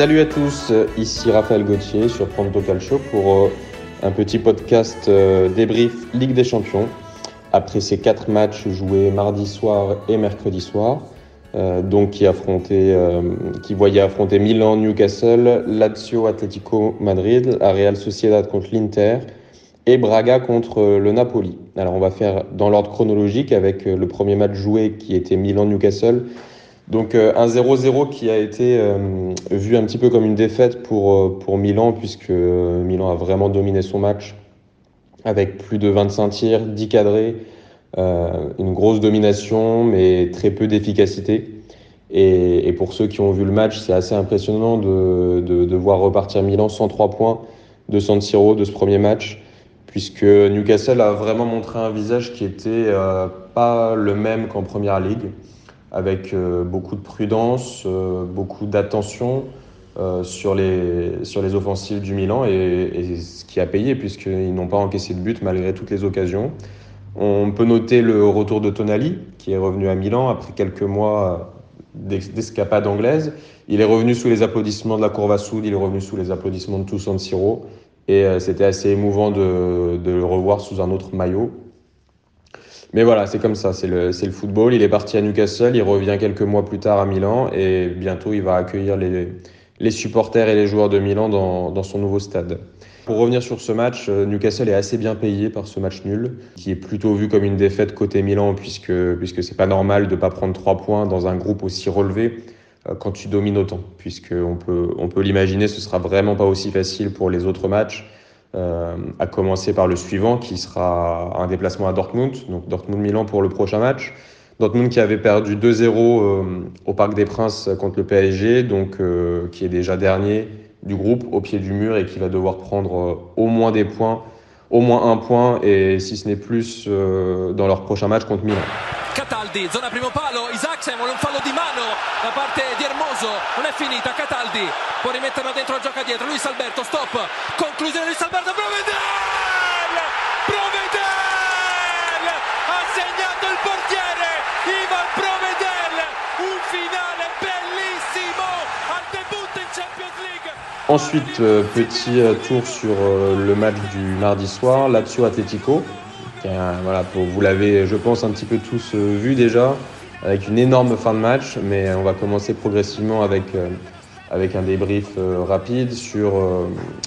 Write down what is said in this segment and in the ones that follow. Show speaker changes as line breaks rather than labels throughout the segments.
Salut à tous, ici Raphaël Gauthier sur Pronto Calcio pour euh, un petit podcast euh, débrief Ligue des Champions après ces quatre matchs joués mardi soir et mercredi soir. Euh, donc qui affrontait, qui voyait affronter Milan, Newcastle, Lazio, Atlético Madrid, la Real Sociedad contre l'Inter et Braga contre le Napoli. Alors on va faire dans l'ordre chronologique avec le premier match joué qui était Milan-Newcastle donc euh, un 0-0 qui a été euh, vu un petit peu comme une défaite pour, euh, pour Milan, puisque Milan a vraiment dominé son match avec plus de 25 tirs, 10 cadrés, une grosse domination, mais très peu d'efficacité. Et, et, pour ceux qui ont vu le match, c'est assez impressionnant de, de, de, voir repartir Milan 103 points de San Siro de ce premier match, puisque Newcastle a vraiment montré un visage qui était pas le même qu'en première ligue avec euh, beaucoup de prudence, euh, beaucoup d'attention euh, sur, les, sur les offensives du Milan et, ce qui a payé puisqu'ils n'ont pas encaissé de but malgré toutes les occasions. On peut noter le retour de Tonali qui est revenu à Milan après quelques mois d'escapade anglaise. Il est revenu sous les applaudissements de la Courva Sud, il est revenu sous les applaudissements de tous San Siro et c'était assez émouvant de, de le revoir sous un autre maillot. Mais voilà, c'est comme ça, c'est le, le, football. Il est parti à Newcastle, il revient quelques mois plus tard à Milan et bientôt il va accueillir les, les supporters et les joueurs de Milan dans, dans, son nouveau stade. Pour revenir sur ce match, euh, Newcastle est assez bien payé par ce match nul, qui est plutôt vu comme une défaite côté Milan, puisque, puisque c'est pas normal de ne pas prendre trois points dans un groupe aussi relevé euh, quand tu domines autant, puisqu'on peut, on peut l'imaginer, ce sera vraiment pas aussi facile pour les autres matchs. Euh, à commencer par le suivant qui sera un déplacement à Dortmund, donc Dortmund-Milan pour le prochain match. Dortmund qui avait perdu 2-0 euh, au Parc des Princes contre le PSG, donc euh, qui est déjà dernier du groupe au pied du mur et qui va devoir prendre au moins des points, au moins un point et si ce n'est plus dans leur prochain match contre Milan.
Isaacsen vuole un fallo di mano da parte di Hermoso, non è finita, Cataldi può rimetterla dentro, gioca dietro, Luis Alberto, stop, conclusione Luis Alberto, Provedel! Provedel! Ha segnato il portiere, Ivan Provedel, un finale bellissimo al debutto in Champions League.
Ensuite, euh, petit euh, tour sur euh, le match du mardi soir, Lazio Atletico voilà, vous l'avez, je pense, un petit peu tous vu déjà, avec une énorme fin de match, mais on va commencer progressivement avec, euh, avec un débrief euh, rapide sur,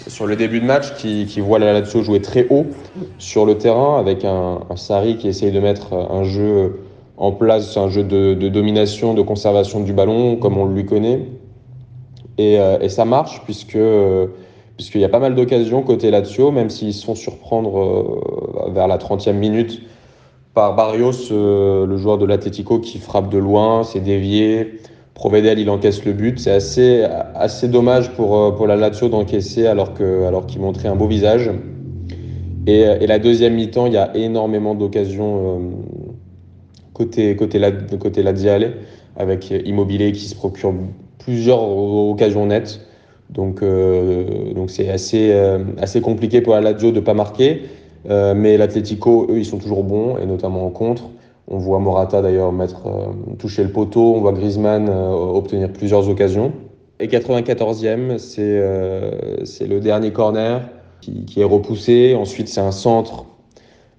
sur le début de match qui, qui voit la Lazio jouer très haut sur le terrain, avec un, un Sarri qui essaye de mettre un jeu en place, un jeu de, de domination, de conservation du ballon, comme on lui connaît. Et, et ça marche, puisque puisqu'il y a pas mal d'occasions côté Lazio, même s'ils se font surprendre euh, vers la 30e minute par Barrios, euh, le joueur de l'Atlético qui frappe de loin, c'est dévié. Provedel, il encaisse le but. C'est assez, assez dommage pour, euh, pour la Lazio d'encaisser alors qu'il alors montrait un beau visage. Et, et la deuxième mi-temps, il y a énormément d'occasions côté, côté, côté Laziale, avec Immobilier qui se procure plusieurs occasions nettes. Donc, euh, donc c'est assez, euh, assez compliqué pour la Lazio de ne pas marquer. Euh, mais l'Atlético, eux, ils sont toujours bons, et notamment en contre. On voit Morata d'ailleurs mettre, toucher le poteau, on voit Griezmann obtenir plusieurs occasions. Et 94e, c'est le dernier corner qui, qui est repoussé. Ensuite, c'est un centre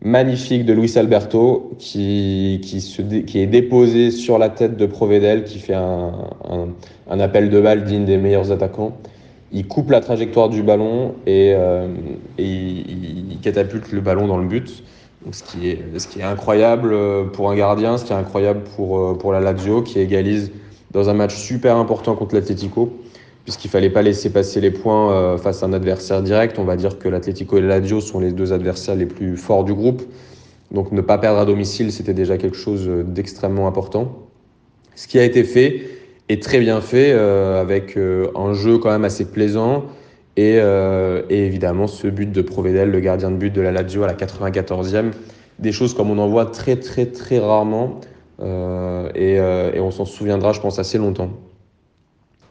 magnifique de Luis Alberto qui, qui, se qui, est déposé sur la tête de Provedel, qui fait un, un, un appel de balle digne des meilleurs attaquants il coupe la trajectoire du ballon et, euh, il, catapulte le ballon dans le but. ce, qui est, ce qui est incroyable euh, pour un gardien, ce qui est incroyable pour, euh, pour la Lazio qui égalise dans un match super important contre l'Atlético, puisqu'il fallait pas laisser passer les points face à un adversaire direct. On va dire que l'Atlético et la Lazio sont les deux adversaires les plus forts du groupe. Donc ne pas perdre à domicile, c'était déjà quelque chose d'extrêmement important. Ce qui a été fait, est très bien fait, euh, avec euh, un jeu quand même assez plaisant. Et, euh, et, évidemment, ce but de Provedel, le gardien de but de la Lazio à la 94e, des choses comme on en voit très très très rarement. Et, et, on s'en souviendra, je pense, assez longtemps.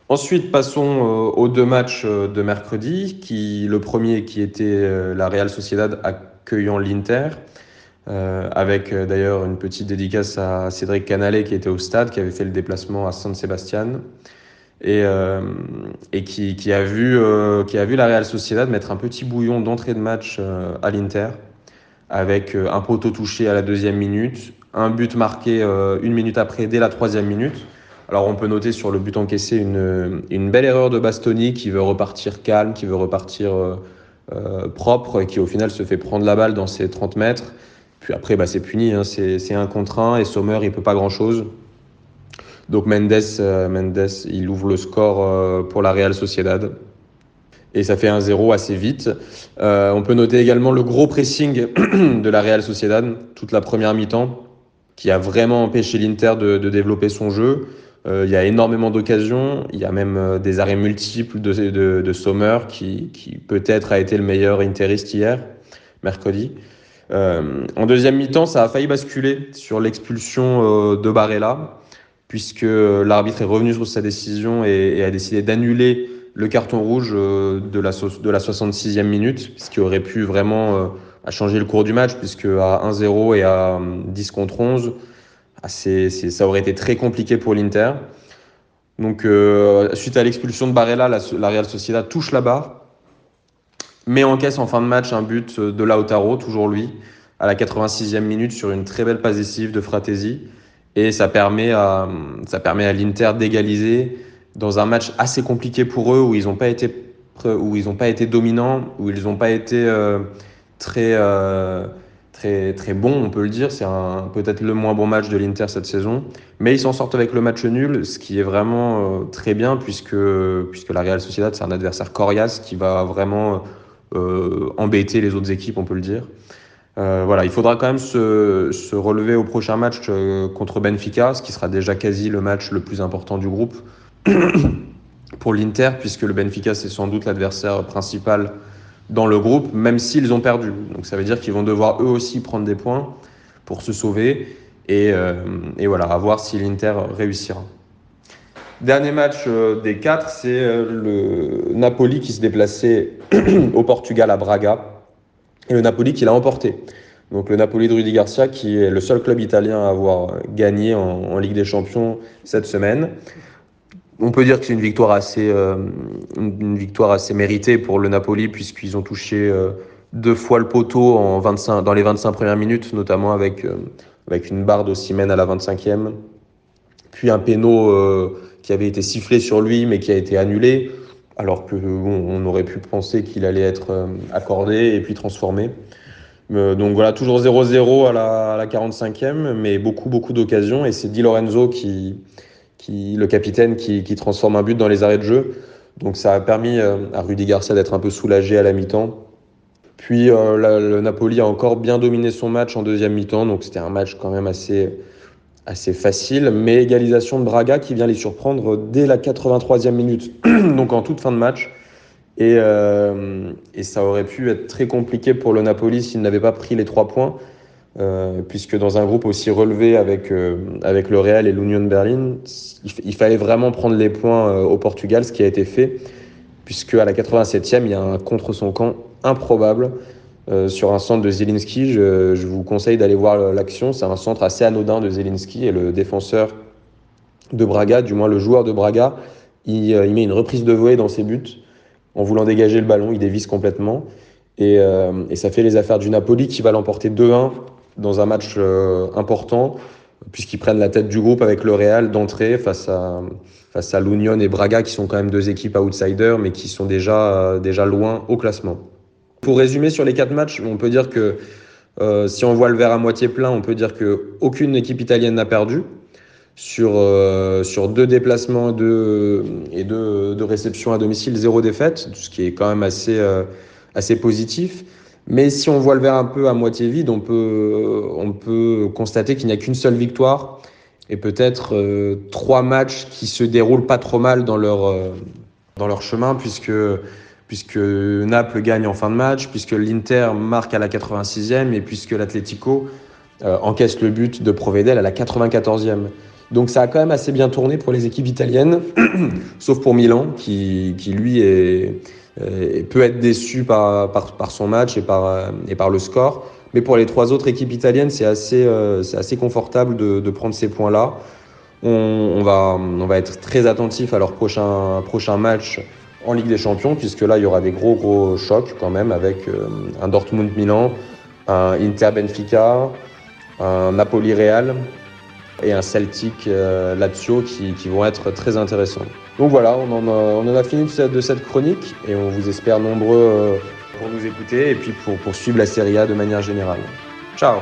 Ensuite, passons aux deux matchs de mercredi. Qui, le premier qui était la Real Sociedad accueillant l'Inter. Euh, avec euh, d'ailleurs une petite dédicace à Cédric Canale qui était au stade, qui avait fait le déplacement à San Sebastian. et, et qui, a vu, la Real Sociedad mettre un petit bouillon d'entrée de match à l'Inter avec un poteau touché à la deuxième minute, un but marqué une minute après dès la troisième minute. Alors on peut noter sur le but encaissé une, une belle erreur de Bastoni qui veut repartir calme, qui veut repartir euh, propre et qui au final se fait prendre la balle dans ses 30 mètres. Puis après, bah, c'est puni, hein, c'est un contre un et Sommer, il peut pas grand-chose. Donc Mendes, euh, Mendes, il ouvre le score euh, pour la Real Sociedad. Et ça fait un 0 assez vite. on peut noter également le gros pressing de la Real Sociedad, toute la première mi-temps, qui a vraiment empêché l'Inter de, de, développer son jeu. Euh, il y a énormément d'occasions. Il y a même euh, des arrêts multiples de, de, de Sommer qui, qui peut-être a été le meilleur interiste hier, mercredi. Euh, en deuxième mi-temps, ça a failli basculer sur l'expulsion de Barella, puisque l'arbitre est revenu sur sa décision et, a décidé d'annuler le carton rouge de la, de la 66e minute, ce qui aurait pu vraiment changer le cours du match, puisque à 1-0 et à 10 contre 11, ah, ça aurait été très compliqué pour l'Inter. Donc, euh, suite à l'expulsion de Barella, la, Real Sociedad touche la barre, mais encaisse en fin de match un but de Lautaro, toujours lui, à la 86e minute sur une très belle passe de Fratesi. Et ça permet à, ça permet à l'Inter d'égaliser dans un match assez compliqué pour eux, où ils n'ont pas été, où ils pas été dominants, où ils n'ont pas été euh, très, euh, très, très bon, on peut le dire. C'est peut-être le moins bon match de l'Inter cette saison. Mais ils s'en sortent avec le match nul, ce qui est vraiment euh, très bien, puisque, puisque la Real Sociedad, c'est un adversaire coriace qui va vraiment embêter les autres équipes, on peut le dire. Euh, voilà, il faudra quand même se, relever au prochain match contre Benfica, ce qui sera déjà quasi le match le plus important du groupe pour l'Inter, puisque le Benfica, c'est sans doute l'adversaire principal dans le groupe, même s'ils ont perdu. Donc ça veut dire qu'ils vont devoir eux aussi prendre des points pour se sauver et, euh, et voilà, à voir si l'Inter réussira. Dernier match euh, des quatre, c'est euh, le Napoli qui se déplaçait au Portugal à Braga et le Napoli qui l'a emporté. Donc le Napoli de Rudy Garcia qui est le seul club italien à avoir gagné en, Ligue des Champions cette semaine on peut dire que c'est une victoire assez, euh, une victoire assez méritée pour le Napoli puisqu'ils ont touché deux fois le poteau en 25, dans les 25 premières minutes, notamment avec, avec une barre de Simen à la 25e, puis un péno qui avait été sifflé sur lui mais qui a été annulé, alors que on aurait pu penser qu'il allait être accordé et puis transformé. donc voilà, toujours 0-0 à la, à la 45e, mais beaucoup beaucoup d'occasions et c'est Di Lorenzo qui le capitaine qui, transforme un but dans les arrêts de jeu. Donc ça a permis euh, à Rudy Garcia d'être un peu soulagé à la mi-temps. Puis euh, le Napoli a encore bien dominé son match en deuxième mi-temps, donc c'était un match quand même assez, assez facile. Mais égalisation de Braga qui vient les surprendre dès la 83e minute, donc en toute fin de match. Et, euh, et ça aurait pu être très compliqué pour le Napoli s'il n'avait pas pris les trois points. Euh, puisque dans un groupe aussi relevé avec, euh, avec le Real et l'Union Berlin, il, fallait vraiment prendre les points au Portugal, ce qui a été fait, puisque à la 87e, il y a un contre son camp improbable sur un centre de Zelinski. Je, vous conseille d'aller voir l'action. C'est un centre assez anodin de Zelinski et le défenseur de Braga, du moins le joueur de Braga, il, il met une reprise de volée dans ses buts en voulant dégager le ballon. Il dévisse complètement. Et, et, ça fait les affaires du Napoli qui va l'emporter 2-1 dans un match euh, important, puisqu'ils prennent la tête du groupe avec le Real d'entrée face à, face à l'Union et Braga, qui sont quand même deux équipes outsiders, mais qui sont déjà, euh, déjà loin au classement. Pour résumer sur les quatre matchs, on peut dire que euh, si on voit le verre à moitié plein, on peut dire qu'aucune équipe italienne n'a perdu. Sur, euh, sur deux déplacements deux, et deux, deux, réceptions à domicile, zéro défaite, ce qui est quand même assez, euh, assez positif. Mais si on voit le verre un peu à moitié vide, on peut, on peut constater qu'il n'y a qu'une seule victoire et peut-être trois matchs qui se déroulent pas trop mal dans leur, dans leur chemin, puisque, puisque Naples gagne en fin de match, puisque l'Inter marque à la 86e et puisque l'Atlético euh, encaisse le but de Provedel à la 94e. Donc ça a quand même assez bien tourné pour les équipes italiennes, sauf pour Milan, qui, qui lui est euh, peut être déçu par, par, par, son match et par, euh, et par le score. Mais pour les trois autres équipes italiennes, c'est assez, euh, assez confortable de, de prendre ces points-là. On, va, on va être très attentif à leur prochain, prochain match en Ligue des Champions, puisque là, il y aura des gros, gros chocs quand même avec euh, un Dortmund-Milan, un Inter-Benfica, un Napoli-Real et un Celtic-Lazio qui, qui, vont être très intéressants. Donc voilà, on en a, fini de cette chronique et on vous espère nombreux pour nous écouter et puis pour poursuivre la Serie A de manière générale. Ciao